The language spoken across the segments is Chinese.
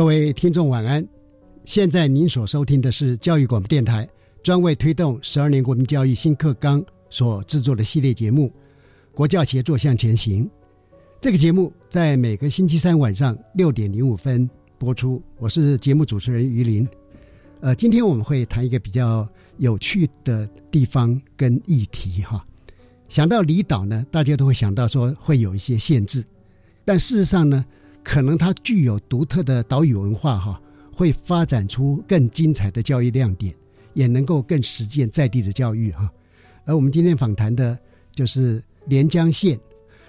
各位听众晚安，现在您所收听的是教育广播电台专为推动十二年国民教育新课纲所制作的系列节目《国教协作向前行》。这个节目在每个星期三晚上六点零五分播出。我是节目主持人于林。呃，今天我们会谈一个比较有趣的地方跟议题哈。想到离岛呢，大家都会想到说会有一些限制，但事实上呢。可能它具有独特的岛屿文化，哈，会发展出更精彩的教育亮点，也能够更实践在地的教育，哈。而我们今天访谈的就是连江县。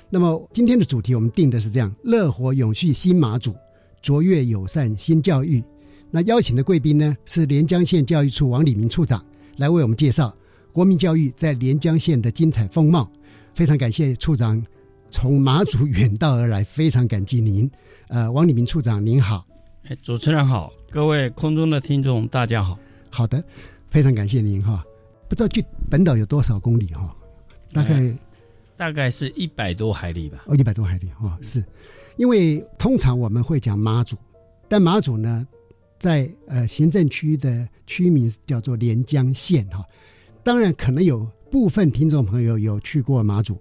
那么今天的主题我们定的是这样：乐活永续新马祖，卓越友善新教育。那邀请的贵宾呢是连江县教育处王礼明处长，来为我们介绍国民教育在连江县的精彩风貌。非常感谢处长。从马祖远道而来，非常感激您。呃，王礼明处长您好，哎，主持人好，各位空中的听众大家好。好的，非常感谢您哈。不知道距本岛有多少公里哈？大概大概是一百多海里吧。哦，一百多海里哈，是。因为通常我们会讲马祖，但马祖呢，在呃行政区的区名叫做连江县哈。当然，可能有部分听众朋友有去过马祖啊。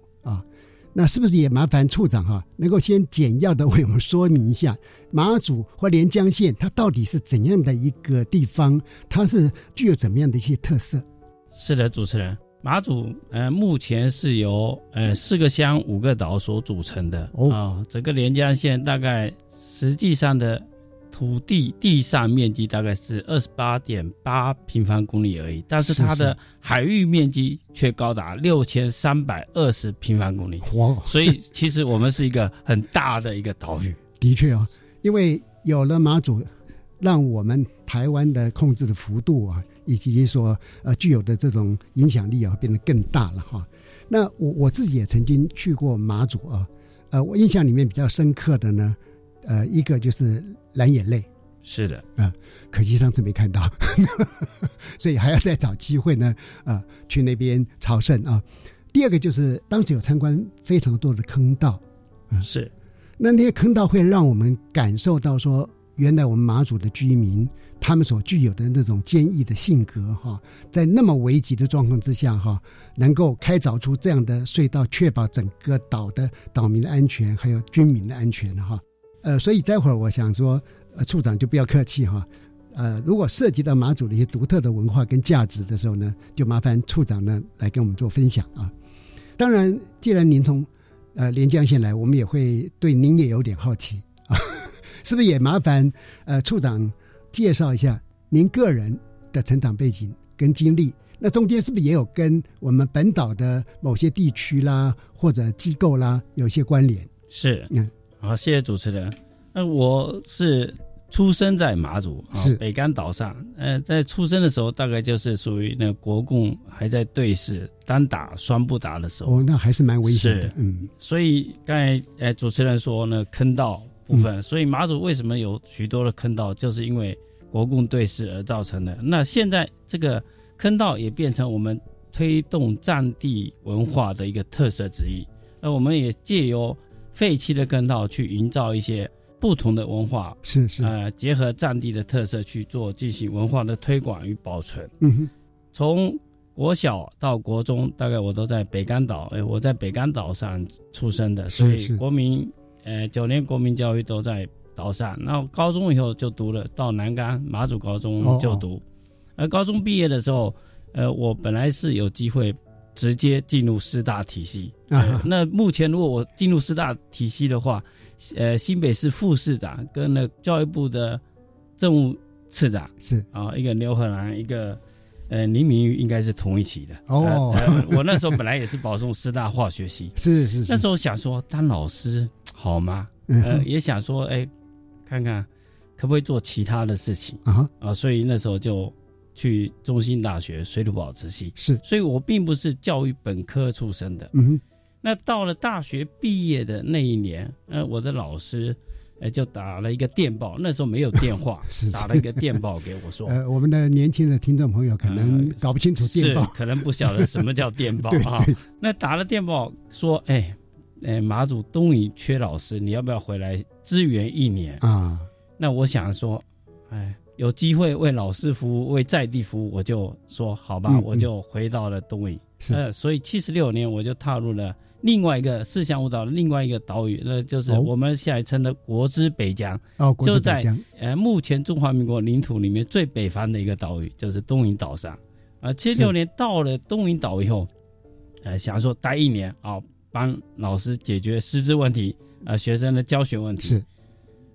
那是不是也麻烦处长哈，能够先简要的为我们说明一下 马祖或连江县它到底是怎样的一个地方？它是具有怎么样的一些特色？是的，主持人，马祖呃目前是由呃四个乡五个岛所组成的哦，整个连江县大概实际上的。土地地上面积大概是二十八点八平方公里而已，但是它的海域面积却高达六千三百二十平方公里。哇！所以其实我们是一个很大的一个岛屿。的确啊，因为有了马祖，让我们台湾的控制的幅度啊，以及说呃具有的这种影响力啊，变得更大了哈。那我我自己也曾经去过马祖啊，呃，我印象里面比较深刻的呢。呃，一个就是蓝眼泪，是的，啊，可惜上次没看到，所以还要再找机会呢，啊，去那边朝圣啊。第二个就是当时有参观非常多的坑道，嗯，是，那那些坑道会让我们感受到说，原来我们马祖的居民他们所具有的那种坚毅的性格哈，在那么危急的状况之下哈，能够开凿出这样的隧道，确保整个岛的岛民的安全，还有军民的安全哈。呃，所以待会儿我想说，呃，处长就不要客气哈，呃，如果涉及到马祖的一些独特的文化跟价值的时候呢，就麻烦处长呢来跟我们做分享啊。当然，既然您从呃连江县来，我们也会对您也有点好奇啊，是不是也麻烦呃处长介绍一下您个人的成长背景跟经历？那中间是不是也有跟我们本岛的某些地区啦或者机构啦有些关联？是，嗯。好，谢谢主持人。那我是出生在马祖，是北干岛上。呃，在出生的时候，大概就是属于那国共还在对峙单打双不打的时候。哦，那还是蛮危险的。嗯，所以刚才呃主持人说呢坑道部分，所以马祖为什么有许多的坑道，就是因为国共对峙而造成的。那现在这个坑道也变成我们推动战地文化的一个特色之一。那我们也借由废弃的坑道去营造一些不同的文化，是是，呃，结合战地的特色去做进行文化的推广与保存。嗯哼，从国小到国中，大概我都在北干岛。哎，我在北干岛上出生的，所以国民呃九年国民教育都在岛上。然后高中以后就读了到南竿马祖高中就读。而高中毕业的时候，呃，我本来是有机会直接进入师大体系。啊，那目前如果我进入师大体系的话，呃，新北市副市长跟那教育部的政务次长是啊，一个刘和兰，一个呃林明玉，应该是同一期的哦。我那时候本来也是保送师大化学系，是是是。那时候想说当老师好吗？呃，也想说哎，看看可不可以做其他的事情啊啊，所以那时候就去中心大学水土保持系。是，所以我并不是教育本科出身的。嗯哼。那到了大学毕业的那一年，呃，我的老师，呃，就打了一个电报，那时候没有电话，是打了一个电报给我说，呃，我们的年轻的听众朋友可能搞不清楚电报，可能不晓得什么叫电报 啊。那打了电报说，哎，哎，马祖东营缺老师，你要不要回来支援一年啊？那我想说，哎，有机会为老师服务，为在地服务，我就说好吧，我就回到了东营。呃，所以七十六年我就踏入了。另外一个四乡五岛的另外一个岛屿，那就是我们现在称的国之北疆哦，就在呃目前中华民国领土里面最北方的一个岛屿，就是东引岛上。啊，七六年到了东引岛以后，呃，想说待一年啊，帮老师解决师资问题啊，学生的教学问题是。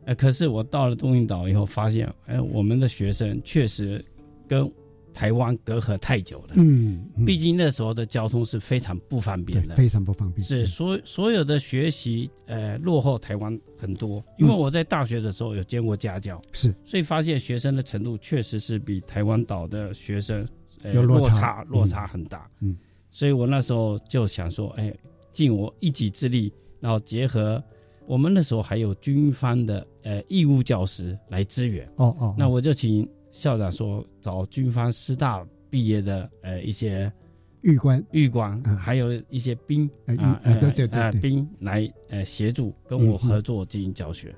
呃，可是我到了东引岛以后，发现哎，我们的学生确实跟。台湾隔阂太久了，嗯，毕竟那时候的交通是非常不方便的，非常不方便。是所所有的学习，呃，落后台湾很多。因为我在大学的时候有见过家教，是，所以发现学生的程度确实是比台湾岛的学生有落差，落差很大。嗯，所以我那时候就想说，哎，尽我一己之力，然后结合我们那时候还有军方的呃义务教师来支援。哦哦，那我就请。校长说找军方师大毕业的呃一些狱官狱官，还有一些兵啊对对对兵来呃协助跟我合作进行教学，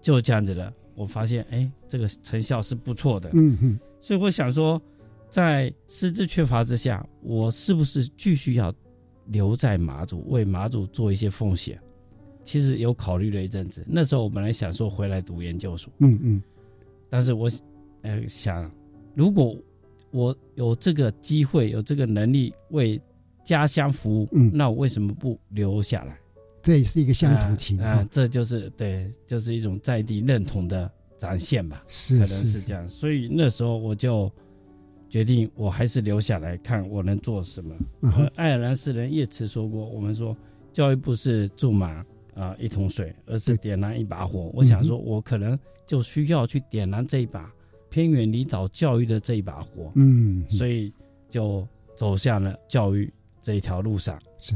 就这样子的。我发现哎这个成效是不错的，嗯嗯，所以我想说，在师资缺乏之下，我是不是继续要留在马祖为马祖做一些奉献？其实有考虑了一阵子，那时候我本来想说回来读研究所，嗯嗯，但是我。呃，想如果我有这个机会，有这个能力为家乡服务，嗯，那我为什么不留下来？这也是一个乡土情啊，这就是对，就是一种在地认同的展现吧，是，可能是这样。所以那时候我就决定，我还是留下来看我能做什么。爱尔兰诗人叶慈说过，我们说教育部是注满啊一桶水，而是点燃一把火。我想说，我可能就需要去点燃这一把。偏远离岛教育的这一把火，嗯，所以就走向了教育这一条路上。是，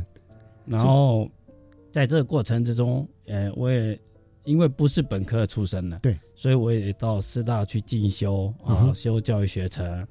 然后在这个过程之中，呃，我也因为不是本科出身的，对，所以我也到师大去进修啊，修教育学程，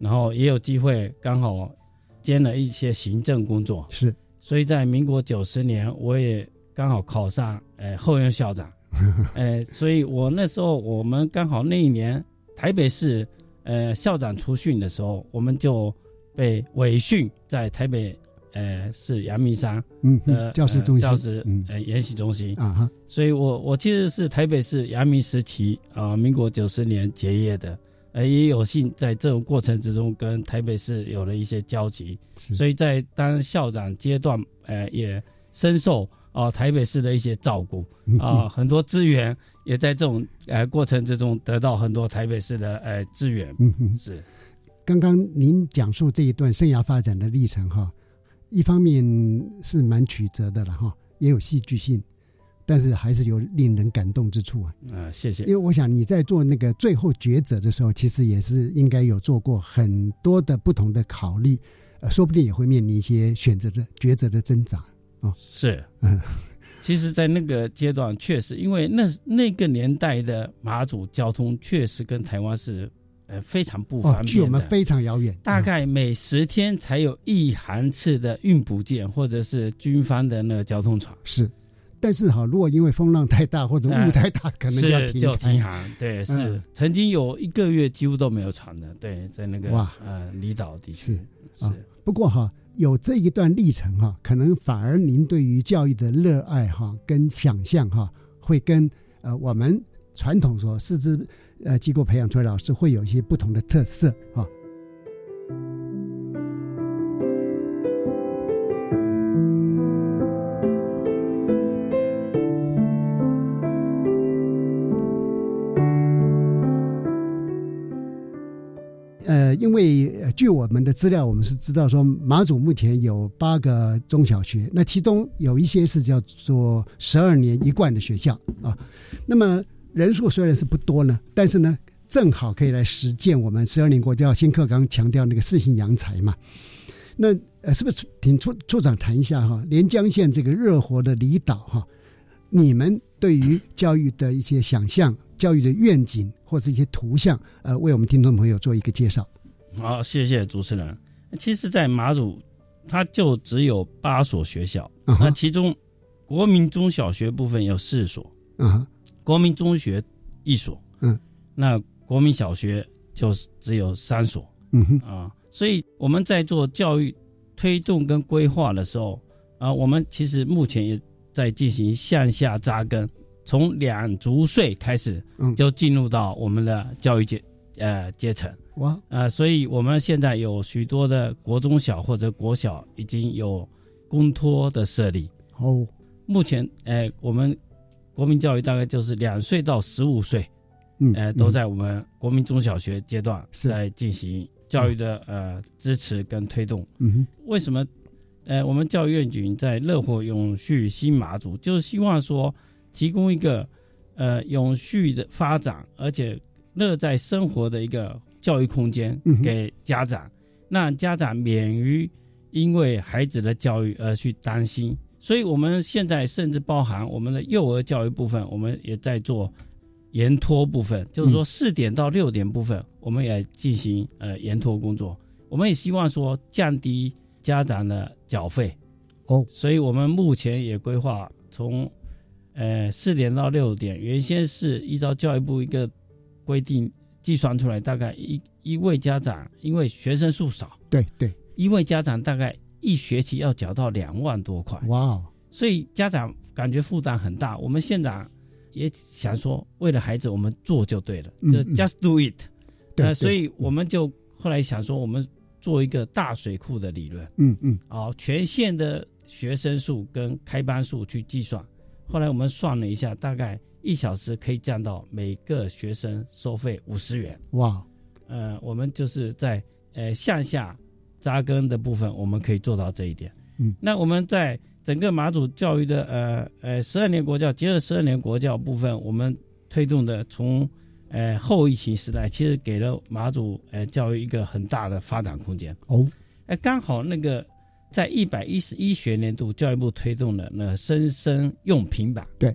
然后也有机会刚好兼了一些行政工作。是，所以在民国九十年，我也刚好考上呃后任校长，呃，所以我那时候我们刚好那一年。台北市，呃，校长出训的时候，我们就被委训在台北，呃，是阳明山，嗯，教师中心，教师，呃，研习中心。啊哈。所以我我其实是台北市阳明时期啊，民国九十年结业的，呃，也有幸在这种过程之中跟台北市有了一些交集，所以在当校长阶段，呃，也深受啊台北市的一些照顾啊，很多资源。也在这种呃过程之中得到很多台北市的呃资源。嗯哼，是。刚刚您讲述这一段生涯发展的历程哈，一方面是蛮曲折的了哈，也有戏剧性，但是还是有令人感动之处啊。啊，谢谢。因为我想你在做那个最后抉择的时候，其实也是应该有做过很多的不同的考虑，呃，说不定也会面临一些选择的抉择的挣扎啊。是，嗯。其实，在那个阶段，确实因为那那个年代的马祖交通确实跟台湾是呃非常不方便距我们非常遥远，大概每十天才有一航次的运补舰或者是军方的那个交通船。是，但是哈，如果因为风浪太大或者雾太大，可能就要停航。对，是曾经有一个月几乎都没有船的。对，在那个哇呃离岛地区是是。不过哈。有这一段历程哈，可能反而您对于教育的热爱哈跟想象哈，会跟呃我们传统说师资呃机构培养出来老师会有一些不同的特色啊。据我们的资料，我们是知道说马祖目前有八个中小学，那其中有一些是叫做十二年一贯的学校啊。那么人数虽然是不多呢，但是呢，正好可以来实践我们十二年国教新课纲强调那个四性扬才嘛。那呃，是不是请处处长谈一下哈？连江县这个热火的离岛哈，你们对于教育的一些想象、教育的愿景或者一些图像，呃，为我们听众朋友做一个介绍。好，谢谢主持人。其实，在马祖，它就只有八所学校，那其中国民中小学部分有四所，嗯，国民中学一所，嗯，那国民小学就是只有三所，嗯哼啊，所以我们在做教育推动跟规划的时候，啊，我们其实目前也在进行向下扎根，从两足岁开始，嗯，就进入到我们的教育阶呃阶层。哇，呃，所以我们现在有许多的国中小或者国小已经有公托的设立。哦，目前，呃，我们国民教育大概就是两岁到十五岁，嗯，呃，都在我们国民中小学阶段在进行教育的呃支持跟推动。嗯哼，为什么？呃，我们教育院局在乐活永续新马祖，就是希望说提供一个呃永续的发展，而且乐在生活的一个。教育空间给家长，让家长免于因为孩子的教育而去担心。所以，我们现在甚至包含我们的幼儿教育部分，我们也在做延托部分，就是说四点到六点部分，我们也进行呃延托工作。我们也希望说降低家长的缴费。哦，所以我们目前也规划从呃四点到六点，原先是依照教育部一个规定。计算出来大概一一位家长，因为学生数少，对对，一位家长大概一学期要缴到两万多块，哇！所以家长感觉负担很大。我们县长也想说，为了孩子，我们做就对了，就 just do it。对，所以我们就后来想说，我们做一个大水库的理论，嗯嗯，哦，全县的学生数跟开班数去计算，后来我们算了一下，大概。一小时可以降到每个学生收费五十元。哇，呃，我们就是在呃向下扎根的部分，我们可以做到这一点。嗯，那我们在整个马祖教育的呃呃十二年国教结合十二年国教部分，我们推动的从呃后疫情时代，其实给了马祖呃教育一个很大的发展空间。哦，哎，刚好那个在一百一十一学年度，教育部推动的那生生用平板。对。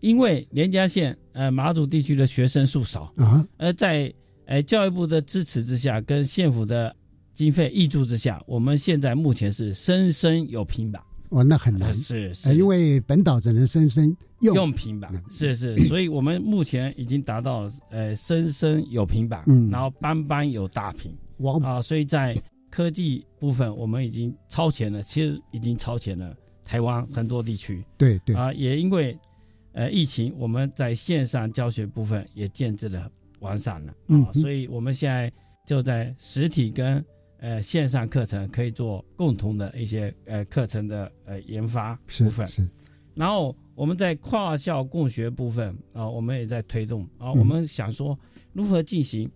因为连江县呃马祖地区的学生数少啊，而在呃教育部的支持之下，跟县府的经费挹注之下，我们现在目前是生生有平板。哦，那很难，是是，因为本岛只能生生用。用平板，是是，所以我们目前已经达到呃生生有平板，嗯，然后班班有大屏，哇啊，所以在科技部分我们已经超前了，其实已经超前了台湾很多地区，对对。啊，也因为。呃，疫情我们在线上教学部分也建制了完善了啊，所以我们现在就在实体跟呃线上课程可以做共同的一些呃课程的呃研发部分，是。然后我们在跨校共学部分啊，我们也在推动啊，我们想说如何进行，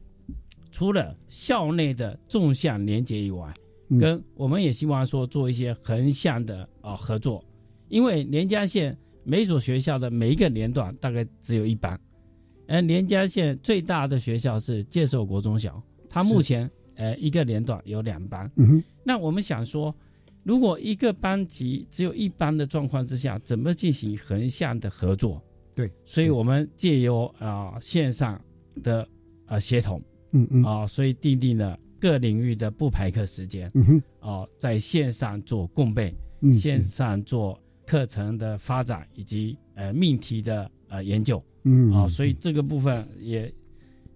除了校内的纵向连接以外，跟我们也希望说做一些横向的啊合作，因为连江县。每所学校的每一个年段大概只有一班，而连江县最大的学校是介寿国中小，它目前呃一个年段有两班。那我们想说，如果一个班级只有一班的状况之下，怎么进行横向的合作？对，所以我们借由啊线上的啊协同，嗯嗯。啊，所以定定了各领域的不排课时间，嗯哼，啊，在线上做共备，嗯。线上做课程的发展以及呃命题的呃研究，嗯啊，所以这个部分也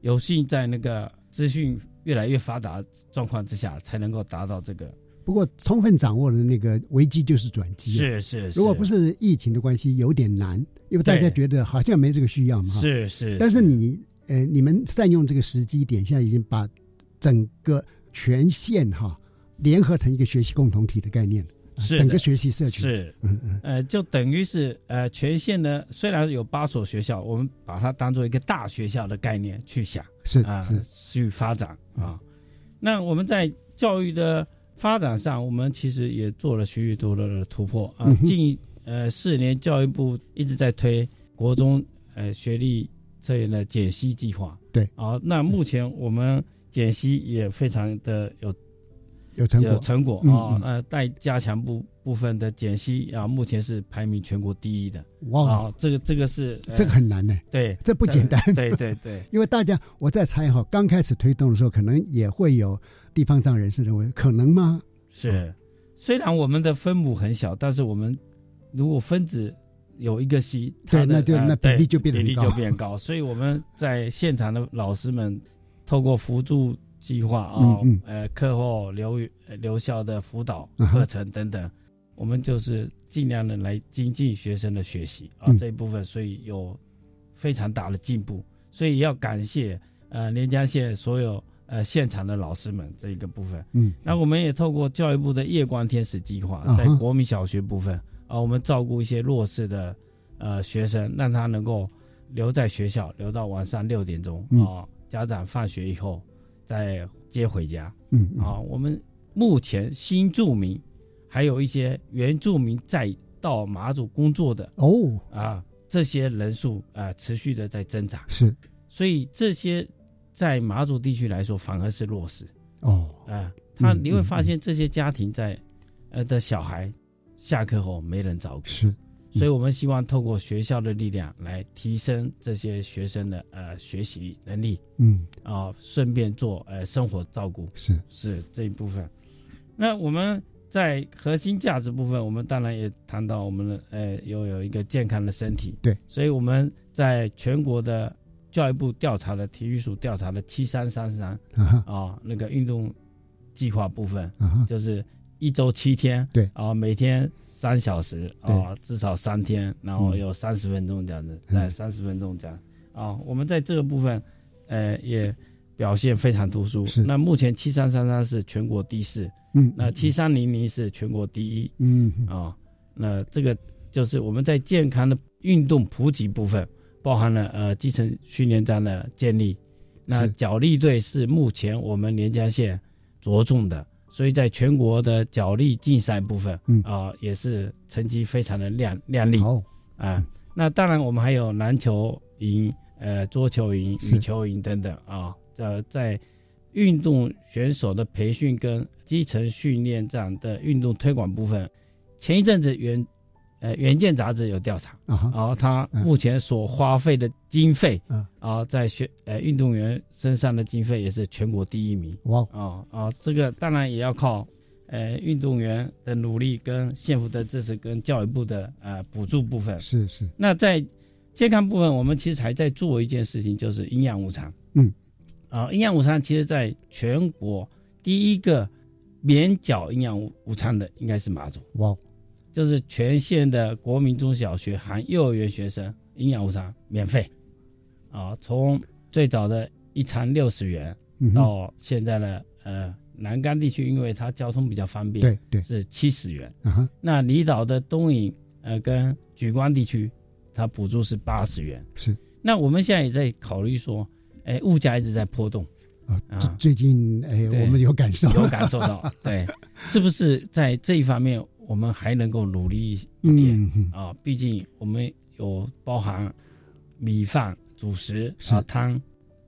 有幸在那个资讯越来越发达状况之下，才能够达到这个。不过充分掌握了那个危机就是转机啊，是是，如果不是疫情的关系，有点难，因为大家觉得好像没这个需要嘛。是是，但是你呃，你们善用这个时机点，现在已经把整个全县哈联合成一个学习共同体的概念是整个学习社区。是，嗯嗯呃，就等于是呃，全县呢虽然有八所学校，我们把它当做一个大学校的概念去想是啊、是去发展啊。那我们在教育的发展上，我们其实也做了许许多多的突破啊嗯。近呃四年，教育部一直在推国中呃学历测验的解析计划。对啊，那目前我们解析也非常的有有成果有成果嗯啊嗯，呃，待加强部部分的减息啊，目前是排名全国第一的。哇，啊，这个这个是呃这个很难呢。对，这不简单对对对，因为大家我在猜哈，刚开始推动的时候，可能也会有地方上人士认为，可能吗？是。虽然我们的分母很小，但是我们如果分子有一个息，对那就呃那比例就变得比例就变高。所以我们在现场的老师们透过辅助计划啊嗯嗯，呃，课后留呃留校的辅导课程等等，我们就是尽量的来精进学生的学习啊嗯。这一部分，所以有非常大的进步。所以要感谢呃连江县所有呃现场的老师们这一个部分。嗯，那我们也透过教育部的夜光天使计划在国民小学部分啊，我们照顾一些弱势的呃学生，让他能够留在学校，留到晚上六点钟嗯。啊，家长放学以后再接回家。嗯嗯。啊。我们目前新住民还有一些原住民在到马祖工作的哦，啊，这些人数啊持续的在增长，是。所以这些在马祖地区来说反而是弱势。哦，啊，他嗯你会嗯。发现这些家庭在，呃的小孩下课后没人照顾，是所以我们希望透过学校的力量来提升这些学生的呃学习能力嗯。啊，顺便做呃生活照顾是。是这一部分。那我们在核心价值部分，我们当然也谈到我们的呃有有一个健康的身体，对，所以我们在全国的教育部调查的体育署调查的七三三三啊那个运动计划部分，就是一周七天，对。啊，每天三小时对。啊，至少三天，然后嗯。有三十分钟这样子，嗯。在三十分钟这样。啊，我们在这个部分，呃，也表现非常突出。是。那目前七三三三是全国第四，嗯。那七三零零是全国第一嗯嗯啊，那这个就是我们在健康的运动普及部分，包含了呃基层训练站的建立，那是。脚力队是目前我们连江县着重的，所以在全国的脚力竞赛部分，嗯啊、也是成绩非常的亮亮丽好啊。那当然，我们还有篮球营、呃桌球营、是羽球营等等啊。呃，在运动选手的培训跟基层训练这样的运动推广部分，前一阵子原呃《原件》杂志有调查，啊然后他嗯目前所花费的经费，嗯啊，在学呃运动员身上的经费也是全国第一名。哇啊啊，这个当然也要靠呃运动员的努力、跟县府的支持、跟教育部的呃补助部分。是是那在健康部分，我们其实还在做一件事情，就是营养午餐。嗯，啊，营养午餐其实在全国第一个免缴营养午午餐的应该是马祖，哇就是全县的国民中小学含幼儿园学生营养午餐免费。啊，从最早的一餐六十元，嗯到现在的呃南干地区，因为它交通比较方便，对对是七十元。啊那离岛的东引呃跟莒光地区，它补助是八十元。是那我们现在也在考虑说，哎，物价一直在波动，啊最近哎我们有感受有感受到，对，是不是在这一方面我们还能够努力一点、嗯嗯啊？毕竟我们有包含米饭、主食啊汤，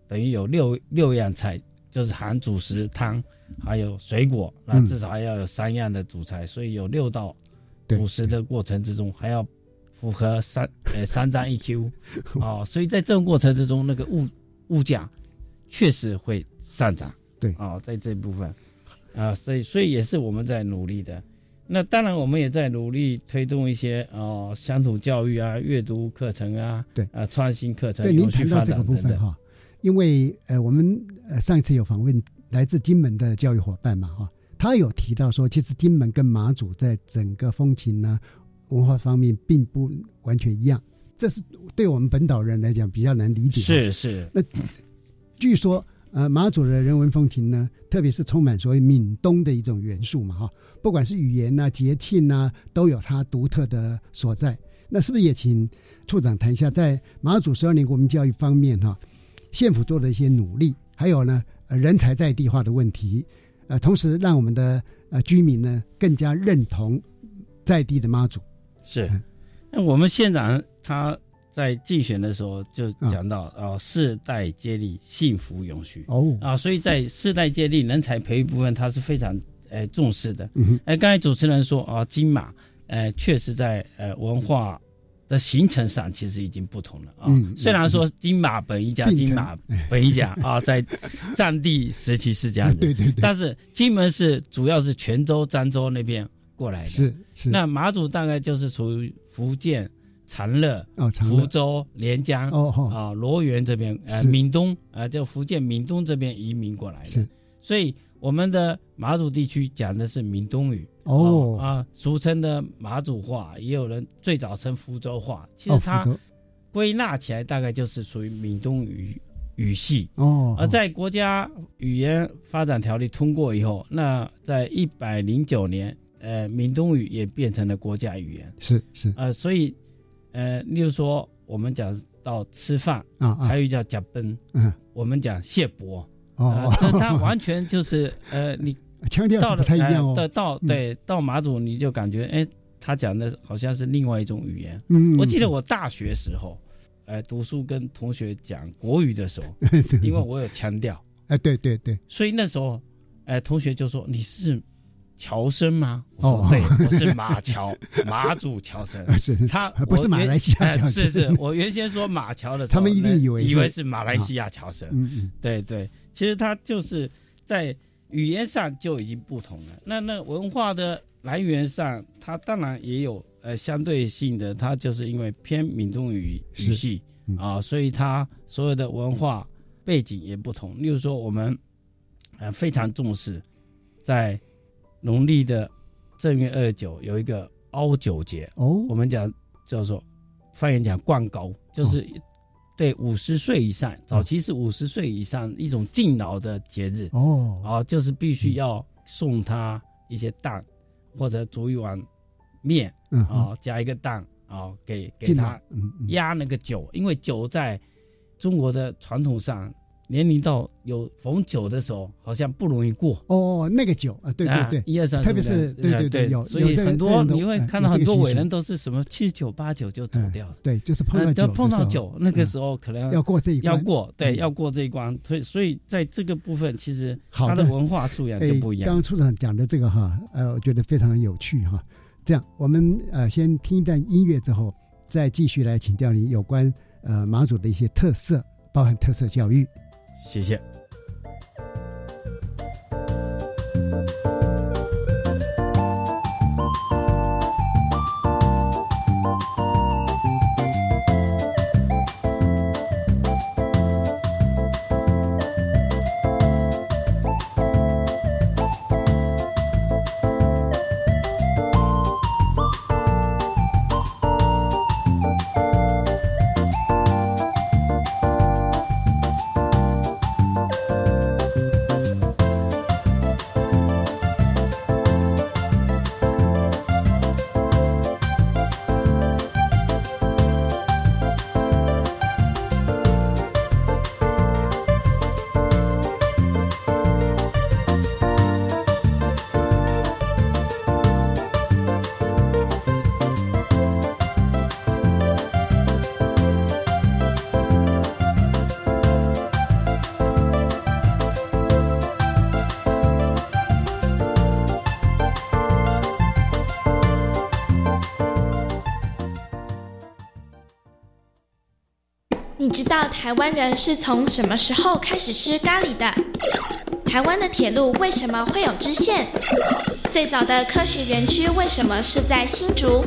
等于有六六样菜，就是含主食、汤还有水果，那至少还要有三样的主菜，所以有六道主食的过程之中，还要符合三 呃三张一 Q 哦，所以在这个过程之中，那个物物价确实会上涨。对啊，在这部分啊，所以所以也是我们在努力的。那当然，我们也在努力推动一些哦乡土教育啊、阅读课程啊，对啊创新课程。对，您谈到这个部分哈，因为呃我们呃上一次有访问来自金门的教育伙伴嘛哈，他有提到说，其实金门跟马祖在整个风情呢文化方面并不完全一样，这是对我们本岛人来讲比较难理解。是是。那据说。呃，马祖的人文风情呢，特别是充满所谓闽东的一种元素嘛，哈，不管是语言呐、节庆呐，都有它独特的所在。那是不是也请处长谈一下，在马祖十二年国民教育方面，哈，县府做的一些努力，还有呢，呃，人才在地化的问题，呃，同时让我们的呃居民呢更加认同在地的妈祖。是，那我们县长他。在竞选的时候就讲到啊，世代接力，幸福永续哦啊，所以在世代接力人才培育部分，他是非常呃重视的。嗯，哎，刚才主持人说啊，金马呃确实在呃文化的形成上其实已经不同了啊。虽然说金马本一家，金马本一家啊，在战地时期是这样子，对对对，但是金门是主要是泉州、漳州那边过来的，是是。那马祖大概就是属于福建。长乐、福州、连江、哦啊罗源这边，呃，闽东，呃，就福建闽东这边移民过来的，是，所以我们的马祖地区讲的是闽东语，哦。啊，俗称的马祖话，也有人最早称福州话，其实它归纳起来大概就是属于闽东语语系，哦，而在国家语言发展条例通过以后，那在一百零九年，呃，闽东语也变成了国家语言，是是，呃，所以。呃，例如说，我们讲到吃饭啊，还有一叫夹奔，嗯，我们讲谢伯，哦，这它完全就是 呃，你腔调不太一样哦。到对到马祖，你就感觉哎，他讲的好像是另外一种语言。嗯，我记得我大学时候，呃，读书跟同学讲国语的时候，因为我有腔调，哎，对对对，所以那时候，哎，同学就说你是。乔生吗？哦，对，我是马乔，马祖乔生。是他不是马来西亚乔生？是是，我原先说马乔的时候，他们一定以为以为是马来西亚乔生。嗯嗯，对对，其实他就是在语言上就已经不同了。那那文化的来源上，他当然也有呃相对性的，他就是因为偏闽东语语系啊，所以它所有的文化背景也不同。例如说，我们呃非常重视在。农历的正月二十九有一个凹九节哦，我们讲叫做方言讲灌高，就是对五十岁以上，早期是五十岁以上一种敬老的节日哦，啊，就是必须要送他一些蛋或者煮一碗面啊，加一个蛋啊，给给他压那个酒，因为酒在中国的传统上。年龄到有逢九的时候，好像不容易过哦。那个九啊，对对对，一二三，特别是对对对，有所以很多你会看到很多伟人都是什么七九八九就走掉了。对，就是碰到九，碰到九那个时候可能要过这一关，要过对，要过这一关。所以所以在这个部分，其实他的文化素养就不一样。刚刚处长讲的这个哈，呃，我觉得非常有趣哈。这样，我们呃先听一段音乐之后，再继续来请教你有关呃马祖的一些特色，包含特色教育。谢谢。你知道台湾人是从什么时候开始吃咖喱的？台湾的铁路为什么会有支线？最早的科学园区为什么是在新竹？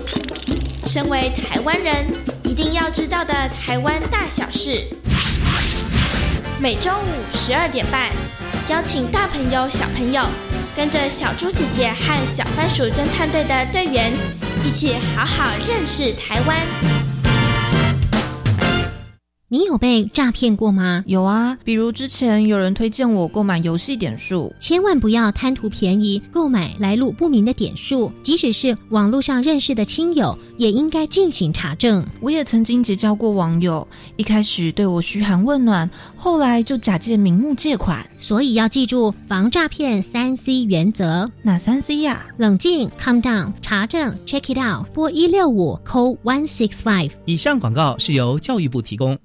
身为台湾人，一定要知道的台湾大小事。每周五十二点半，邀请大朋友、小朋友，跟着小猪姐姐和小番薯侦探队的队员，一起好好认识台湾。你有被诈骗过吗？有啊，比如之前有人推荐我购买游戏点数，千万不要贪图便宜购买来路不明的点数，即使是网络上认识的亲友，也应该进行查证。我也曾经结交过网友，一开始对我嘘寒问暖，后来就假借名目借款，所以要记住防诈骗三 C 原则。哪三 C 呀？冷静，calm down，查证，check it out，拨一六五，call one six five。以上广告是由教育部提供。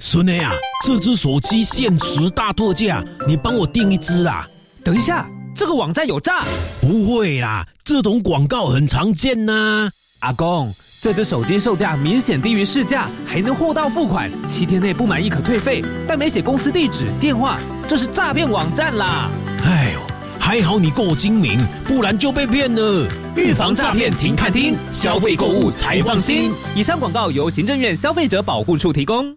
孙女啊，这只手机限时大特价，你帮我订一只啊！等一下，这个网站有诈？不会啦，这种广告很常见呐。阿公，这只手机售价明显低于市价，还能货到付款，七天内不满意可退费，但没写公司地址、电话，这是诈骗网站啦！哎呦，还好你够精明，不然就被骗了。预防诈骗，停看听，消费购物才放心。以上广告由行政院消费者保护处提供。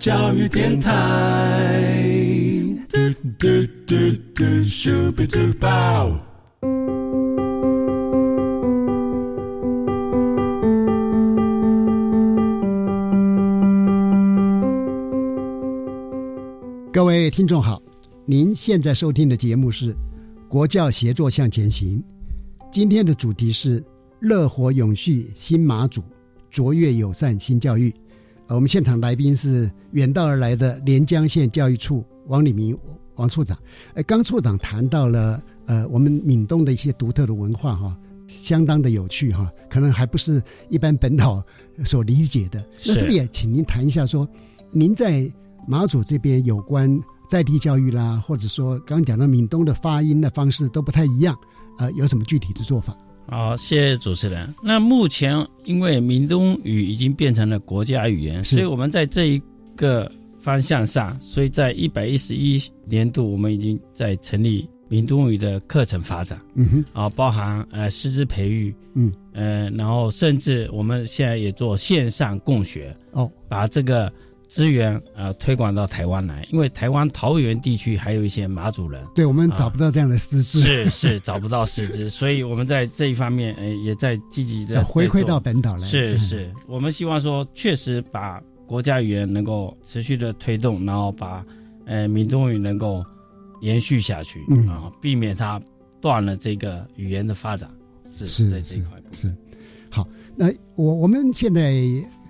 教育电台。各位听众好，您现在收听的节目是《国教协作向前行》，今天的主题是“乐活永续新马祖，卓越友善新教育”。我们现场来宾是远道而来的连江县教育处王礼明王处长。哎，刚处长谈到了呃，我们闽东的一些独特的文化哈，相当的有趣哈，可能还不是一般本岛 所理解的。那是不是也请您谈一下，说您在马祖这边有关在地教育啦，或者说刚刚讲到闽东的发音的方式都不太一样，呃，有什么具体的做法？好，谢谢主持人。那目前因为闽东语已经变成了国家语言，所以我们在这一个方向上，所以在一百一十一年度，我们已经在成立闽东语的课程发展。嗯哼，啊，包含呃师资培育，嗯，呃，然后甚至我们现在也做线上共学，哦，把这个。资源呃推广到台湾来，因为台湾桃园地区还有一些马祖人，对我们找不到这样的师资，是是找不到师资，所以我们在这一方面呃也在积极的回馈到本岛来。是是，我们希望说确实把国家语言能够持续的推动，然后把呃闽东语能够延续下去啊，避免它断了这个语言的发展。是是在这一块是好，那我我们现在。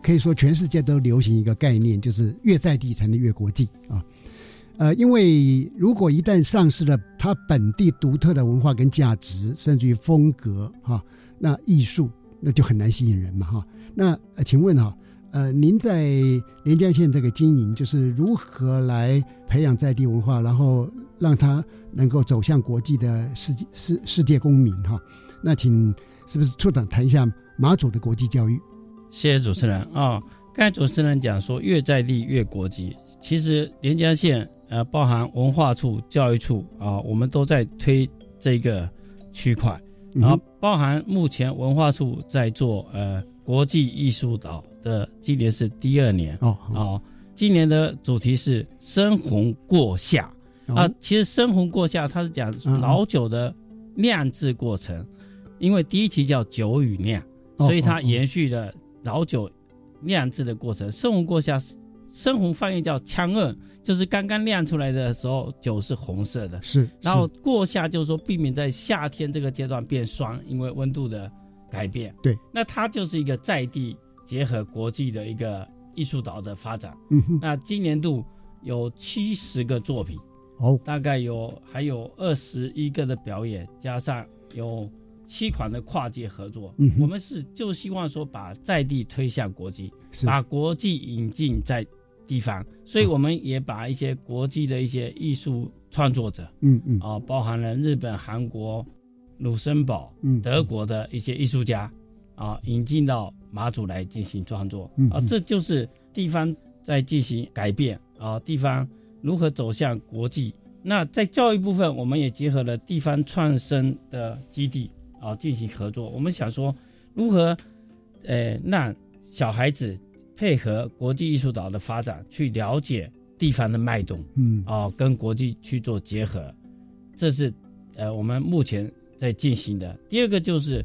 可以说，全世界都流行一个概念，就是越在地才能越国际啊。呃，因为如果一旦丧失了它本地独特的文化跟价值，甚至于风格哈，那艺术那就很难吸引人嘛哈。那请问哈，呃，您在连江县这个经营，就是如何来培养在地文化，然后让它能够走向国际的世界世世界公民哈？那请是不是处长谈一下马祖的国际教育？谢谢主持人。啊！刚才主持人讲说越在地越国际，其实连江县呃，包含文化处、教育处啊，我们都在推这个区块，然后包含目前文化处在做呃国际艺术岛的，今年是第二年。哦啊，今年的主题是深红过夏。啊，其实深红过夏它是讲老酒的酿制过程，因为第一期叫酒与酿，所以它延续了。老酒酿制的过程，深红过下深红翻译叫枪二，就是刚刚酿出来的时候酒是红色的。是，然后过夏就是说避免在夏天这个阶段变酸，因为温度的改变。对，那它就是一个在地结合国际的一个艺术岛的发展。嗯哼，那今年度有七十个作品，哦，大概有还有二十一个的表演，加上有七款的跨界合作。嗯我们是就希望说把在地推向国际，是把国际引进在地方，所以我们也把一些国际的一些艺术创作者，嗯嗯啊、包含了日本、韩国、卢森堡、嗯德国的一些艺术家啊，引进到马祖来进行创作啊，这就是地方在进行改变啊，地方如何走向国际。那在教育部分，我们也结合了地方创生的基地啊进行合作。我们想说，如何呃让小孩子配合国际艺术岛的发展，去了解地方的脉动，嗯啊，跟国际去做结合，这是呃我们目前在进行的。第二个就是，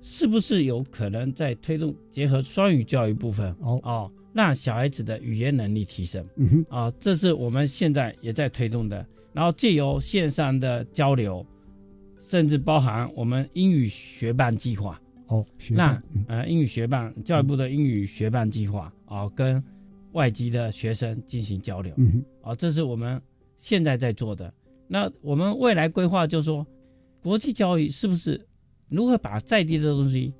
是不是有可能在推动结合双语教育部分哦哦让小孩子的语言能力提升嗯哼，啊，这是我们现在也在推动的。然后借由线上的交流，甚至包含我们英语学伴计划，哦，学那嗯呃英语学伴教育部的英语学伴计划啊，跟外籍的学生进行交流。嗯哼，啊，这是我们现在在做的。那我们未来规划就是说，国际教育是不是如何把在地的东西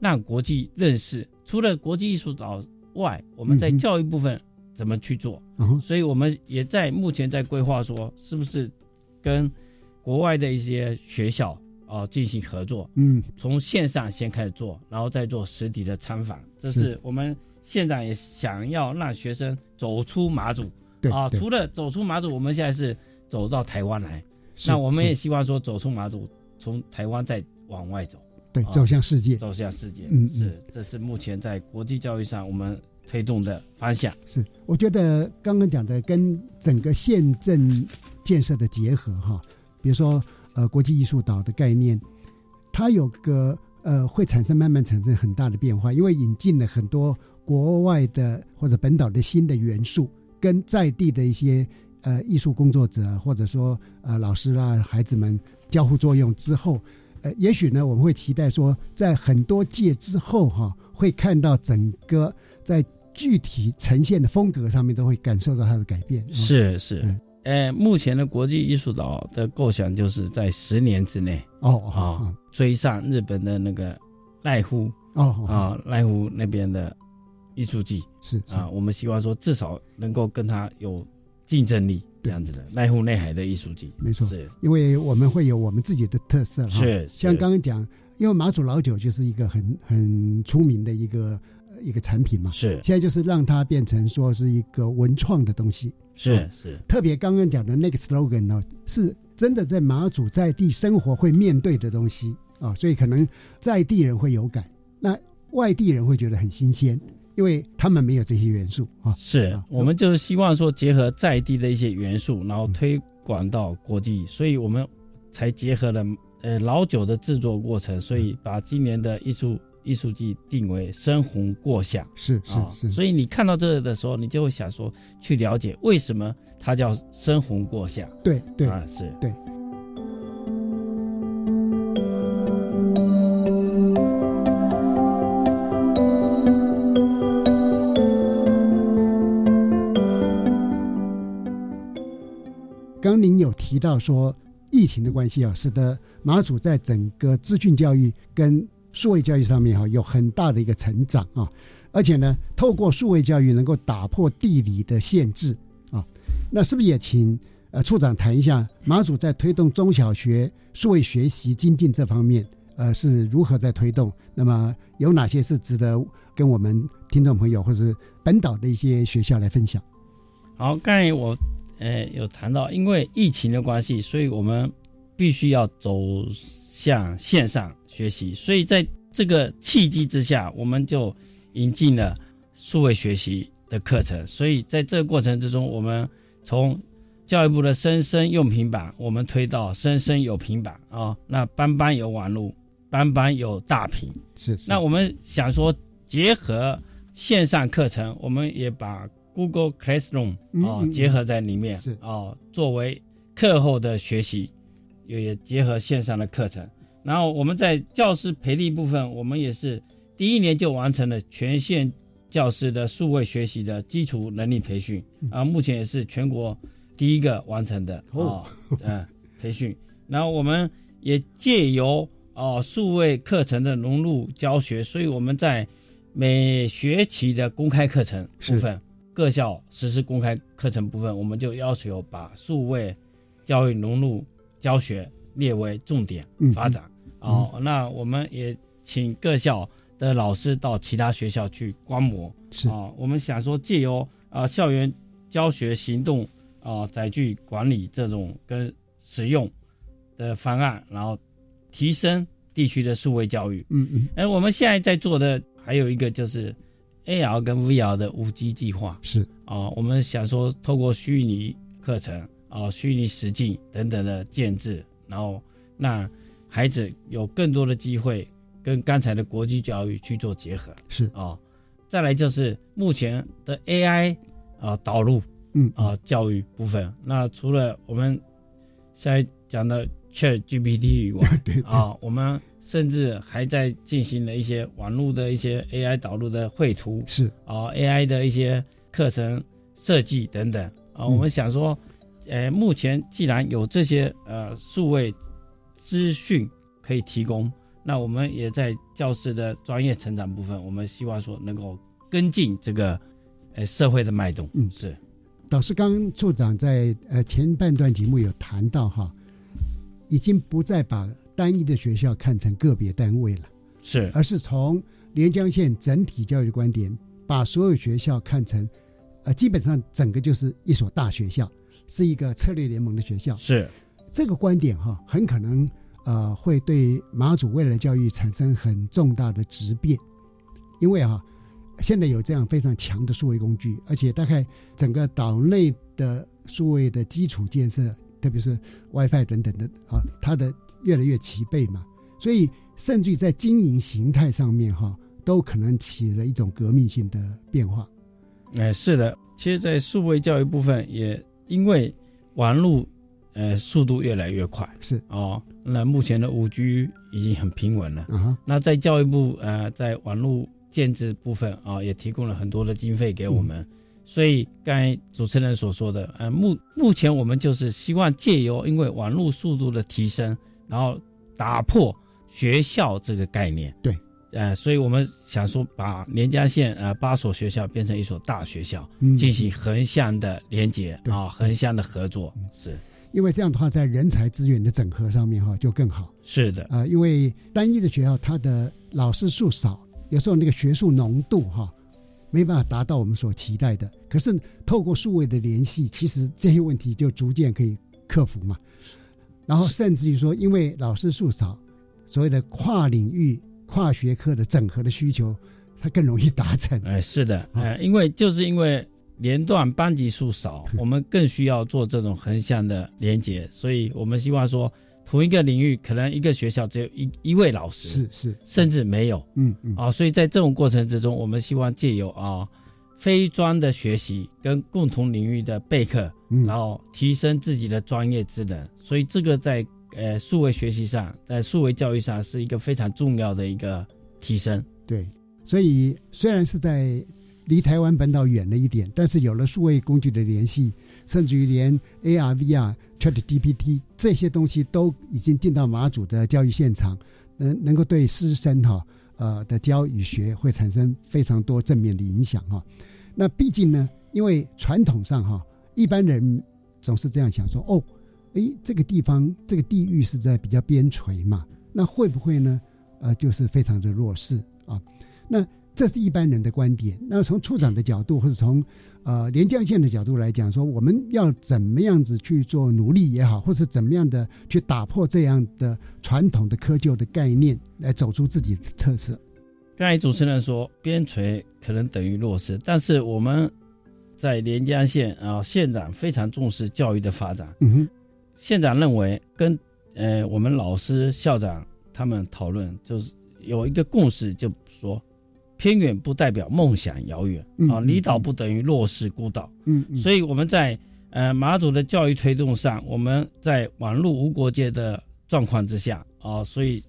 让国际认识？除了国际艺术岛外，我们在教育部分怎么去做？嗯所以我们也在目前在规划说，是不是跟国外的一些学校啊、进行合作？嗯，从线上先开始做，然后再做实体的参访。这是是我们县长也想要让学生走出马祖。对啊，除了走出马祖，我们现在是走到台湾来。那我们也希望说，走出马祖，从台湾再往外走。对啊走向世界走向世界。嗯嗯是，这是目前在国际教育上我们推动的方向。是，我觉得刚刚讲的跟整个县镇建设的结合哈，比如说呃国际艺术岛的概念，它有个呃会产生慢慢产生很大的变化，因为引进了很多国外的或者本岛的新的元素，跟在地的一些呃艺术工作者或者说呃老师啦孩子们交互作用之后。呃，也许呢，我们会期待说，在很多届之后哈、会看到整个在具体呈现的风格上面都会感受到它的改变。是是，呃，目前的国际艺术岛的构想就是在十年之内哦啊追上日本的那个濑户哦哦。啊濑户那边的艺术季是啊，我们希望说至少能够跟他有竞争力这样子的濑户内海的艺术季，没错。是。因为我们会有我们自己的特色哈。是像刚刚讲，因为马祖老酒就是一个很很出名的一个呃一个产品嘛。是现在就是让它变成说是一个文创的东西。是哦是特别刚刚讲的那个 slogan 呢，是真的在马祖在地生活会面对的东西啊、所以可能在地人会有感，那外地人会觉得很新鲜，因为他们没有这些元素啊。是，我们就是希望说结合在地的一些元素，然后推广到国际，所以我们才结合了呃老酒的制作过程，所以把今年的艺术艺术季定为深红过夏。是是啊是，所以你看到这个的时候，你就会想说去了解为什么它叫深红过夏。对对啊，是对。刚刚您有提到说，疫情的关系啊，使得马祖在整个资讯教育跟数位教育上面哈、有很大的一个成长啊，而且呢，透过数位教育能够打破地理的限制啊，那是不是也请呃处长谈一下马祖在推动中小学数位学习精进这方面，呃是如何在推动？那么有哪些是值得跟我们听众朋友或是本岛的一些学校来分享？好，刚才我呃有谈到，因为疫情的关系，所以我们必须要走向线上学习，所以在这个契机之下，我们就引进了数位学习的课程。所以在这个过程之中，我们从教育部的生生用平板，我们推到生生有平板啊、那班班有网络，班班有大屏。是是那我们想说，结合线上课程，我们也把 Google Classroom 啊、嗯嗯结合在里面，是啊、作为课后的学习，也也结合线上的课程。然后我们在教师培力部分，我们也是第一年就完成了全县教师的数位学习的基础能力培训啊，目前也是全国第一个完成的啊哦，嗯、培训。然后我们也借由啊数位课程的融入教学，所以我们在每学期的公开课程部分，各校实施公开课程部分，我们就要求把数位教育融入教学列为重点嗯发展。哦，那我们也请各校的老师到其他学校去观摩。是啊、我们想说借由啊、校园教学行动啊、载具管理这种跟使用的方案，然后提升地区的数位教育。嗯嗯，哎，我们现在在做的还有一个就是 AR 跟 VR 的五 G 计划。是啊、我们想说透过虚拟课程啊、虚拟实境等等的建制，然后让孩子有更多的机会跟刚才的国际教育去做结合。是啊、再来就是目前的 AI 啊、导入，嗯啊、教育部分。那除了我们现在讲的 Chat GPT 以外，对啊，我们甚至还在进行了一些网络的一些 AI 导入的绘图，是啊 AI 的一些课程设计等等啊。嗯我们想说，呃，目前既然有这些呃数位资讯可以提供，那我们也在教师的专业成长部分，我们希望说能够跟进这个呃社会的脉动。嗯是导师刚刚处长在呃前半段节目有谈到哈，已经不再把单一的学校看成个别单位了，是而是从连江县整体教育的观点，把所有学校看成，呃，基本上整个就是一所大学校，是一个策略联盟的学校。是这个观点哈，很可能呃会对马祖未来教育产生很重大的质变，因为啊，现在有这样非常强的数位工具，而且大概整个岛内的数位的基础建设，特别是 WiFi 等等的啊，它的越来越齐备嘛，所以甚至于在经营形态上面哈，都可能起了一种革命性的变化。哎，是的，其实，在数位教育部分，也因为网络呃速度越来越快，是哦，那目前的五 G 已经很平稳了。啊哈，那在教育部呃，在网络建制部分啊、也提供了很多的经费给我们。所以刚才主持人所说的，呃，目目前我们就是希望借由因为网络速度的提升，然后打破学校这个概念。对，呃，所以我们想说把连江县呃八所学校变成一所大学校，嗯进行横向的连接啊、横向的合作。是因为这样的话，在人才资源的整合上面哈就更好。是的，啊、因为单一的学校它的老师数少，有时候那个学术浓度哈没办法达到我们所期待的。可是透过数位的联系，其实这些问题就逐渐可以克服嘛。然后甚至于说，因为老师数少，所谓的跨领域、跨学科的整合的需求，它更容易达成。哎，是的，呃，因为就是因为连段班级数少，我们更需要做这种横向的连接，所以我们希望说，同一个领域可能一个学校只有一一位老师，是是，甚至没有，嗯嗯。啊，所以在这种过程之中，我们希望借由啊非专的学习跟共同领域的备课，嗯。然后提升自己的专业技能，所以这个在呃数位学习上，在数位教育上是一个非常重要的一个提升。对，所以虽然是在离台湾本岛远了一点，但是有了数位工具的联系，甚至于连 AR、VR、ChatGPT 这些东西都已经进到马祖的教育现场，能能够对师生哈呃的教与学会产生非常多正面的影响哈。那毕竟呢，因为传统上哈，一般人总是这样想说哦，诶，这个地方这个地域是在比较边陲嘛，那会不会呢？呃，就是非常的弱势啊。那这是一般人的观点。那从处长的角度，或者从呃连江县的角度来讲，说我们要怎么样子去做努力也好，或是怎么样的去打破这样的传统的窠臼的概念，来走出自己的特色。刚才主持人说边陲可能等于弱势，但是我们在连江县啊，县长非常重视教育的发展。嗯哼，县长认为跟呃我们老师、校长他们讨论，就是有一个共识，就说偏远不代表梦想遥远啊，离岛不等于弱势孤岛。嗯，所以我们在呃马祖的教育推动上，我们在网络无国界的状况之下啊，所以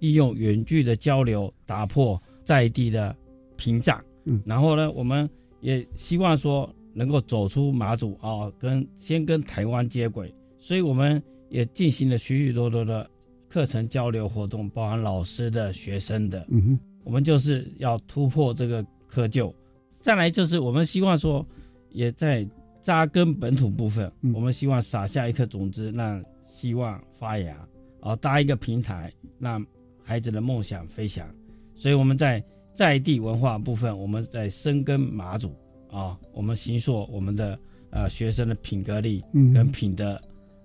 利用远距的交流，打破在地的屏障。嗯，然后呢，我们也希望说能够走出马祖啊，跟先跟台湾接轨。所以我们也进行了许许多多的课程交流活动，包含老师的、学生的。嗯哼，我们就是要突破这个窠臼。再来就是我们希望说，也在扎根本土部分，我们希望撒下一颗种子，让希望发芽，啊，搭一个平台，让孩子的梦想飞翔。所以我们在在地文化部分，我们在深耕马祖啊，我们行塑我们的呃学生的品格力跟品德。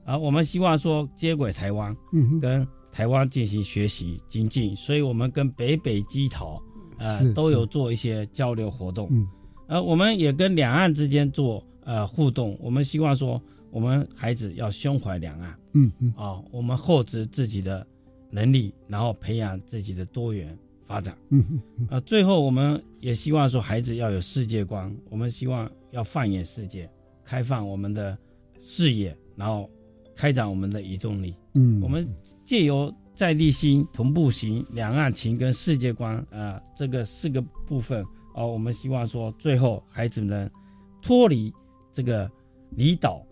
啊，我们希望说接轨台湾，嗯，跟台湾进行学习精进，所以我们跟北北基桃，呃，都有做一些交流活动，嗯，呃，我们也跟两岸之间做呃互动，我们希望说我们孩子要胸怀两岸，嗯嗯，啊，我们厚植自己的能力，然后培养自己的多元发展，嗯嗯，啊，最后我们也希望说孩子要有世界观，我们希望要放眼世界，开放我们的视野，然后。开展我们的移动力，嗯，我们借由在地心、同步行、两岸情跟世界观啊，这个四个部分哦，我们希望说，最后孩子们脱离这个离岛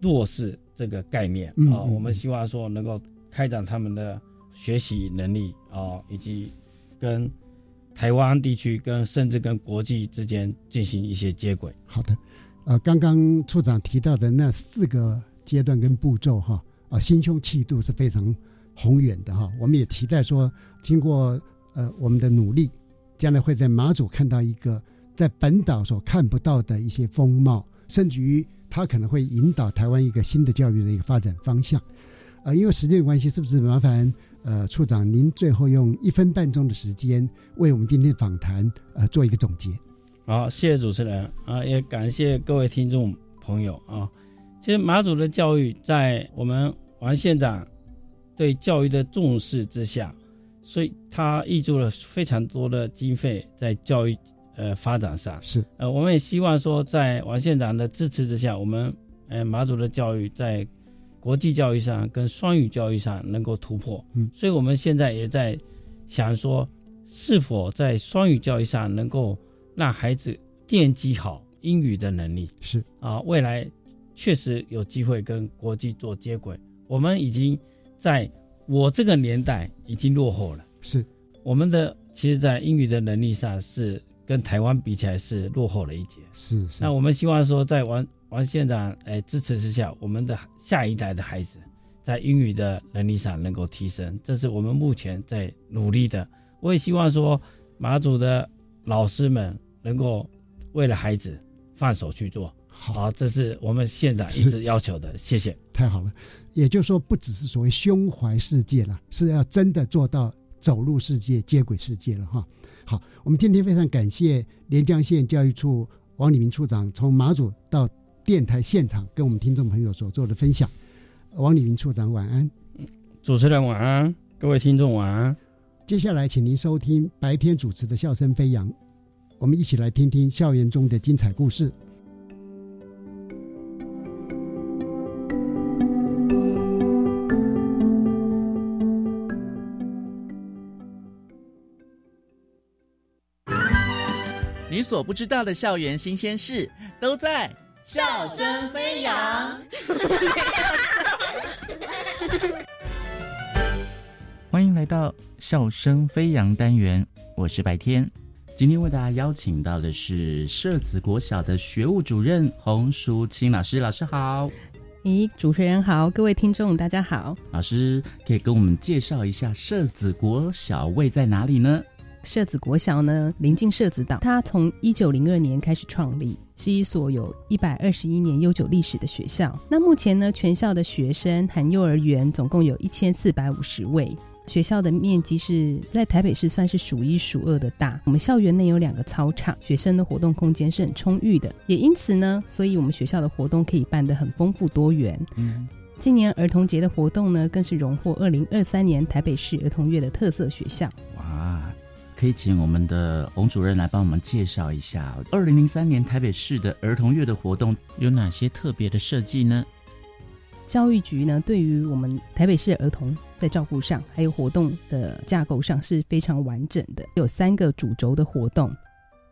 弱势这个概念啊，我们希望说能够开展他们的学习能力啊，以及跟台湾地区跟甚至跟国际之间进行一些接轨。好的，呃，刚刚处长提到的那四个。阶段跟步骤哈啊，心胸气度是非常宏远的哈。我们也期待说，经过呃我们的努力，将来会在马祖看到一个在本岛所看不到的一些风貌，甚至于它可能会引导台湾一个新的教育的一个发展方向。呃，因为时间关系，是不是麻烦呃处长您最后用一分半钟的时间为我们今天访谈呃做一个总结？好，谢谢主持人啊，也感谢各位听众朋友啊。其实马祖的教育，在我们王县长对教育的重视之下，所以他挹注了非常多的经费在教育呃发展上。是呃，我们也希望说，在王县长的支持之下，我们呃马祖的教育在国际教育上跟双语教育上能够突破。嗯，所以我们现在也在想说，是否在双语教育上能够让孩子奠基好英语的能力。是啊，未来。确实有机会跟国际做接轨，我们已经在我这个年代已经落后了。是，我们的其实，在英语的能力上是跟台湾比起来是落后了一截。是是。那我们希望说，在王王县长哎支持之下，我们的下一代的孩子在英语的能力上能够提升，这是我们目前在努力的。我也希望说，马祖的老师们能够为了孩子放手去做。好，这是我们县长一直要求的，谢谢。太好了，也就是说，不只是所谓胸怀世界了，是要真的做到走入世界、接轨世界了哈。好，我们今天非常感谢连江县教育处王礼明处长从马祖到电台现场跟我们听众朋友所做的分享。王礼明处长晚安，主持人晚安，各位听众晚安。接下来，请您收听白天主持的笑声飞扬，我们一起来听听校园中的精彩故事。所不知道的校园新鲜事，都在笑声飞扬。欢迎来到笑声飞扬单元，我是白天。今天为大家邀请到的是社子国小的学务主任洪淑清老师，老师好。咦，主持人好，各位听众大家好。老师可以跟我们介绍一下社子国小位在哪里呢？社子国小呢，临近社子岛。它从一九零二年开始创立，是一所有一百二十一年悠久历史的学校。那目前呢，全校的学生含幼儿园总共有一千四百五十位。学校的面积是在台北市算是数一数二的大。我们校园内有两个操场，学生的活动空间是很充裕的。也因此呢，所以我们学校的活动可以办得很丰富多元。嗯，今年儿童节的活动呢，更是荣获二零二三年台北市儿童月的特色学校。哇！可以请我们的洪主任来帮我们介绍一下，二零零三年台北市的儿童月的活动有哪些特别的设计呢？教育局呢，对于我们台北市儿童在照顾上，还有活动的架构上是非常完整的，有三个主轴的活动。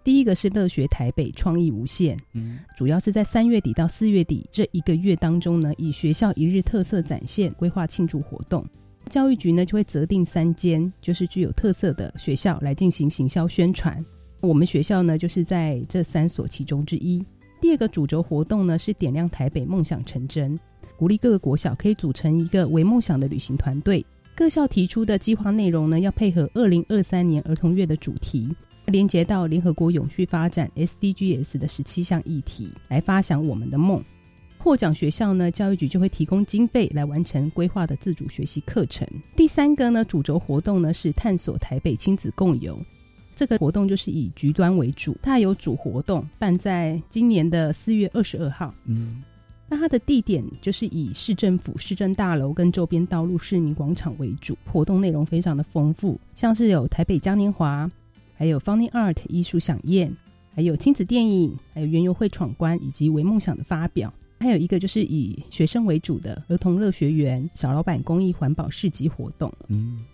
第一个是乐学台北创意无限，嗯，主要是在三月底到四月底这一个月当中呢，以学校一日特色展现规划庆祝活动。教育局呢就会择定三间就是具有特色的学校来进行行销宣传。我们学校呢就是在这三所其中之一。第二个主轴活动呢是点亮台北梦想成真，鼓励各个国小可以组成一个为梦想的旅行团队。各校提出的计划内容呢要配合二零二三年儿童月的主题。连接到联合国永续发展 SDGs 的十七项议题，来发想我们的梦。获奖学校呢，教育局就会提供经费来完成规划的自主学习课程。第三个呢，主轴活动呢是探索台北亲子共游。这个活动就是以局端为主，它有主活动办在今年的四月二十二号。嗯，那它的地点就是以市政府市政大楼跟周边道路市民广场为主，活动内容非常的丰富，像是有台北嘉年华。还有 Funny Art 艺术飨宴，还有亲子电影，还有园游会闯关，以及为梦想的发表，还有一个就是以学生为主的儿童乐学园小老板公益环保市集活动。嗯，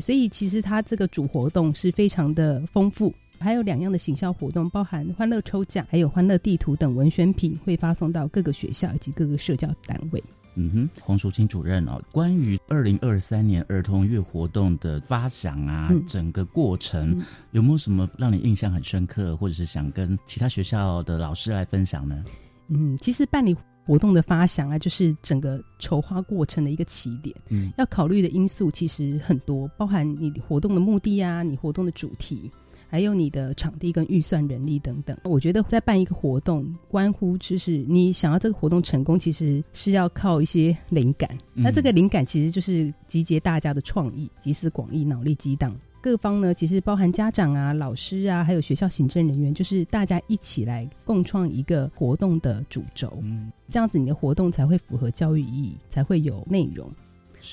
所以其实它这个主活动是非常的丰富，还有两样的行销活动，包含欢乐抽奖，还有欢乐地图等文宣品会发送到各个学校以及各个社交单位。嗯哼，黄淑清主任哦，关于二零二三年儿童月活动的发想啊，整个过程有没有什么让你印象很深刻，或者是想跟其他学校的老师来分享呢？嗯，其实办理活动的发想啊，就是整个筹划过程的一个起点。嗯，要考虑的因素其实很多，包含你活动的目的啊，你活动的主题。还有你的场地跟预算、人力等等，我觉得在办一个活动，关乎就是你想要这个活动成功，其实是要靠一些灵感。那这个灵感其实就是集结大家的创意，集思广益，脑力激荡。各方呢，其实包含家长啊、老师啊，还有学校行政人员，就是大家一起来共创一个活动的主轴。嗯，这样子你的活动才会符合教育意义，才会有内容。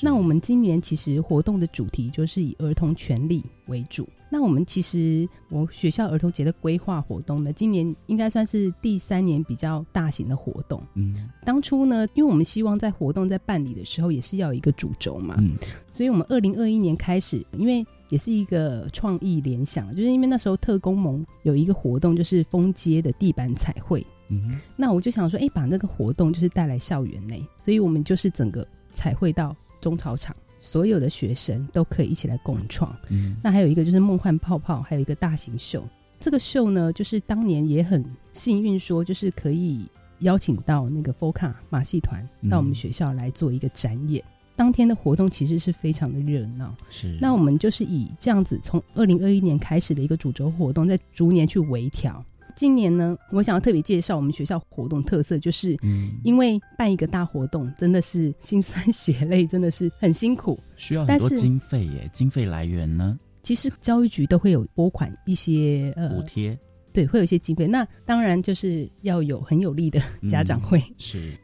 那我们今年其实活动的主题就是以儿童权利为主。那我们其实我学校儿童节的规划活动呢，今年应该算是第三年比较大型的活动。嗯，当初呢，因为我们希望在活动在办理的时候也是要有一个主轴嘛，嗯，所以我们二零二一年开始，因为也是一个创意联想，就是因为那时候特工盟有一个活动就是封街的地板彩绘，嗯，那我就想说，哎，把那个活动就是带来校园内，所以我们就是整个彩绘到。中草场，所有的学生都可以一起来共创。嗯，那还有一个就是梦幻泡泡，还有一个大型秀。这个秀呢，就是当年也很幸运，说就是可以邀请到那个 FOCA 马戏团到我们学校来做一个展演。当天的活动其实是非常的热闹。是，那我们就是以这样子，从二零二一年开始的一个主轴活动，在逐年去微调。今年呢，我想要特别介绍我们学校活动特色，就是因为办一个大活动，真的是心酸血泪，真的是很辛苦，需要很多经费耶。经费来源呢？其实教育局都会有拨款一些呃补贴，对，会有一些经费。那当然就是要有很有力的家长会。是，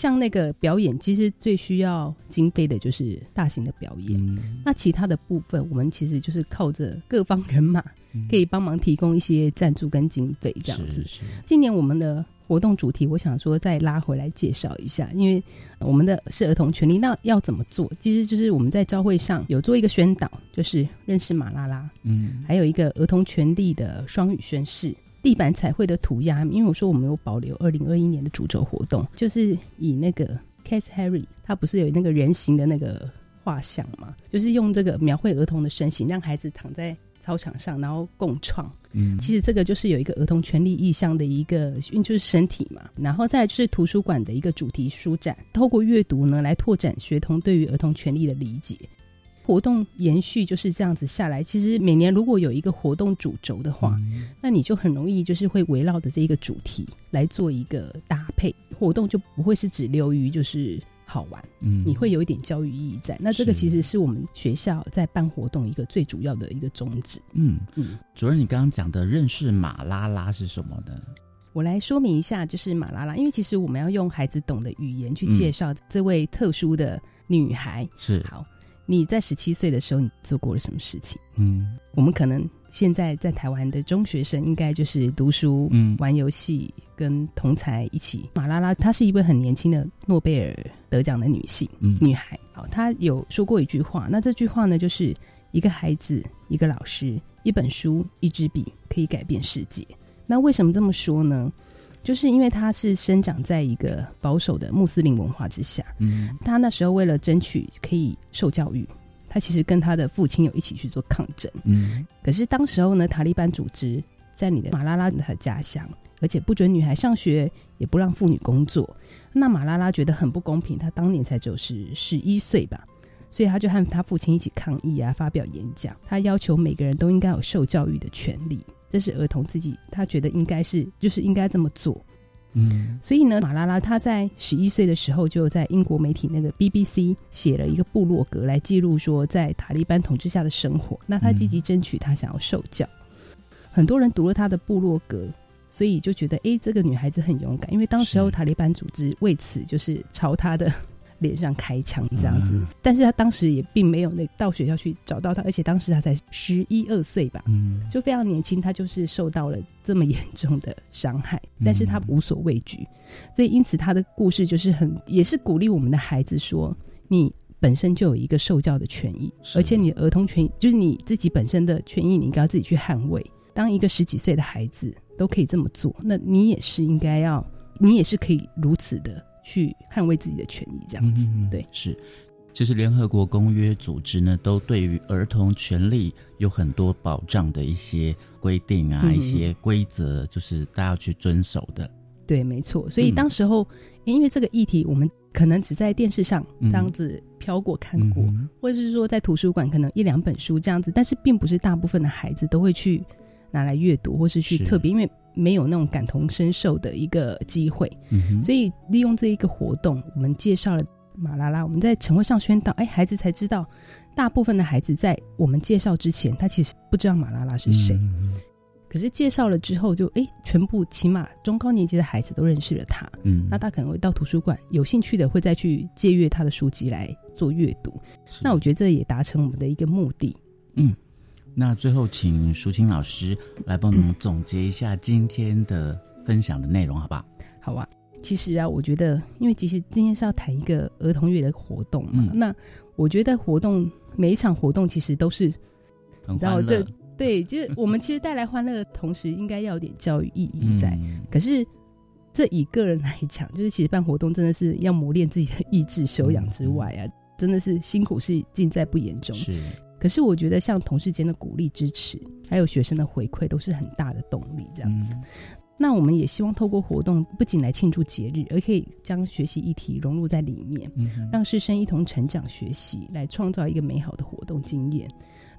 像那个表演，其实最需要经费的就是大型的表演。那其他的部分，我们其实就是靠着各方人马。可以帮忙提供一些赞助跟经费，这样子。今年我们的活动主题，我想说再拉回来介绍一下，因为我们的是儿童权利，那要怎么做？其实就是我们在招会上有做一个宣导，就是认识马拉拉，嗯，还有一个儿童权利的双语宣誓，地板彩绘的涂鸦。因为我说我们有保留二零二一年的主轴活动，就是以那个 Case Harry，他不是有那个人形的那个画像嘛，就是用这个描绘儿童的身形，让孩子躺在。操场上，然后共创。嗯，其实这个就是有一个儿童权利意向的一个，因为就是身体嘛。然后再就是图书馆的一个主题书展，透过阅读呢来拓展学童对于儿童权利的理解。活动延续就是这样子下来。其实每年如果有一个活动主轴的话，那你就很容易就是会围绕着这一个主题来做一个搭配，活动就不会是只流于就是。好玩，嗯，你会有一点教育意义在。那这个其实是我们学校在办活动一个最主要的一个宗旨。嗯嗯，主任，你刚刚讲的认识马拉拉是什么呢？我来说明一下，就是马拉拉，因为其实我们要用孩子懂的语言去介绍这位特殊的女孩。是好，你在十七岁的时候，你做过了什么事情？嗯，我们可能现在在台湾的中学生，应该就是读书、嗯，玩游戏，跟同才一起。马拉拉她是一位很年轻的诺贝尔得奖的女性，嗯，女孩。好，她有说过一句话，那这句话呢，就是一个孩子、一个老师、一本书、一支笔，可以改变世界。那为什么这么说呢？就是因为他是生长在一个保守的穆斯林文化之下，嗯，他那时候为了争取可以受教育，他其实跟他的父亲有一起去做抗争，嗯，可是当时候呢，塔利班组织占领的马拉拉的家乡，而且不准女孩上学，也不让妇女工作，那马拉拉觉得很不公平，他当年才只有十十一岁吧，所以他就和他父亲一起抗议啊，发表演讲，他要求每个人都应该有受教育的权利。这是儿童自己，他觉得应该是，就是应该这么做。嗯，所以呢，马拉拉他在十一岁的时候，就在英国媒体那个 BBC 写了一个部落格来记录说，在塔利班统治下的生活。那他积极争取他想要受教，很多人读了他的部落格，所以就觉得，哎，这个女孩子很勇敢，因为当时候塔利班组织为此就是朝她的。脸上开枪这样子，但是他当时也并没有那到学校去找到他，而且当时他才十一二岁吧，嗯，就非常年轻，他就是受到了这么严重的伤害，但是他无所畏惧，所以因此他的故事就是很也是鼓励我们的孩子说，你本身就有一个受教的权益，而且你儿童权益就是你自己本身的权益，你应该要自己去捍卫。当一个十几岁的孩子都可以这么做，那你也是应该要，你也是可以如此的。去捍卫自己的权益，这样子，对，是，其实联合国公约组织呢，都对于儿童权利有很多保障的一些规定啊，一些规则，就是大家要去遵守的。对，没错。所以当时候，因为这个议题，我们可能只在电视上这样子飘过看过，或者是说在图书馆可能一两本书这样子，但是并不是大部分的孩子都会去拿来阅读，或是去特别因为。没有那种感同身受的一个机会，所以利用这一个活动，我们介绍了马拉拉。我们在晨会上宣导，哎，孩子才知道，大部分的孩子在我们介绍之前，他其实不知道马拉拉是谁。可是介绍了之后，就哎，全部起码中高年级的孩子都认识了他。嗯，那他可能会到图书馆，有兴趣的会再去借阅他的书籍来做阅读。那我觉得这也达成我们的一个目的。嗯。那最后，请淑清老师来帮我们总结一下今天的分享的内容，好不好？好啊。其实啊，我觉得，因为其实今天是要谈一个儿童乐的活动嘛，那我觉得活动每一场活动其实都是，你知道这对，就是我们其实带来欢乐的同时，应该要有点教育意义在。可是，这以个人来讲，就是其实办活动真的是要磨练自己的意志修养之外啊，真的是辛苦是尽在不言中。是。可是我觉得，像同事间的鼓励支持，还有学生的回馈，都是很大的动力。这样子，那我们也希望透过活动，不仅来庆祝节日，而可以将学习议题融入在里面，让师生一同成长学习，来创造一个美好的活动经验。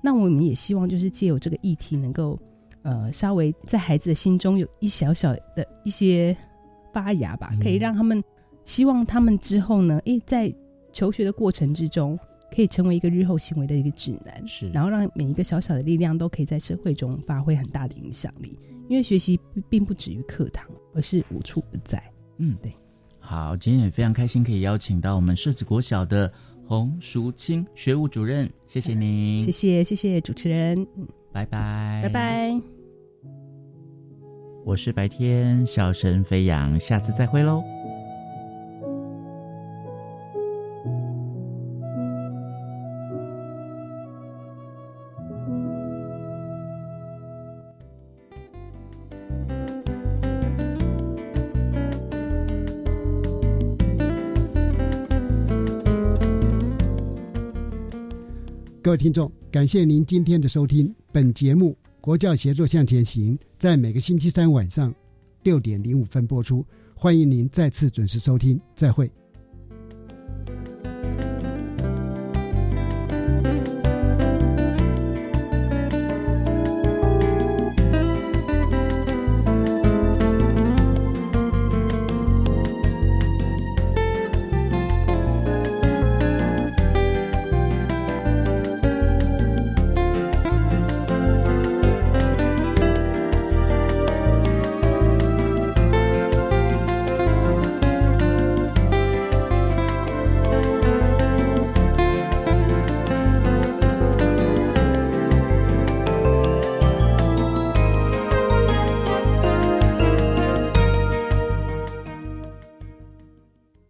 那我们也希望，就是借由这个议题，能够呃，稍微在孩子的心中有一小小的一些发芽吧，可以让他们希望他们之后呢，诶，在求学的过程之中。可以成为一个日后行为的一个指南，是，然后让每一个小小的力量都可以在社会中发挥很大的影响力。因为学习并不止于课堂，而是无处不在。嗯，对。好，今天也非常开心可以邀请到我们设置国小的洪淑清学务主任，谢谢您，谢谢谢谢主持人，嗯，拜拜拜拜。我是白天笑声飞扬，下次再会喽。听众，感谢您今天的收听。本节目《国教协作向前行》在每个星期三晚上六点零五分播出，欢迎您再次准时收听。再会。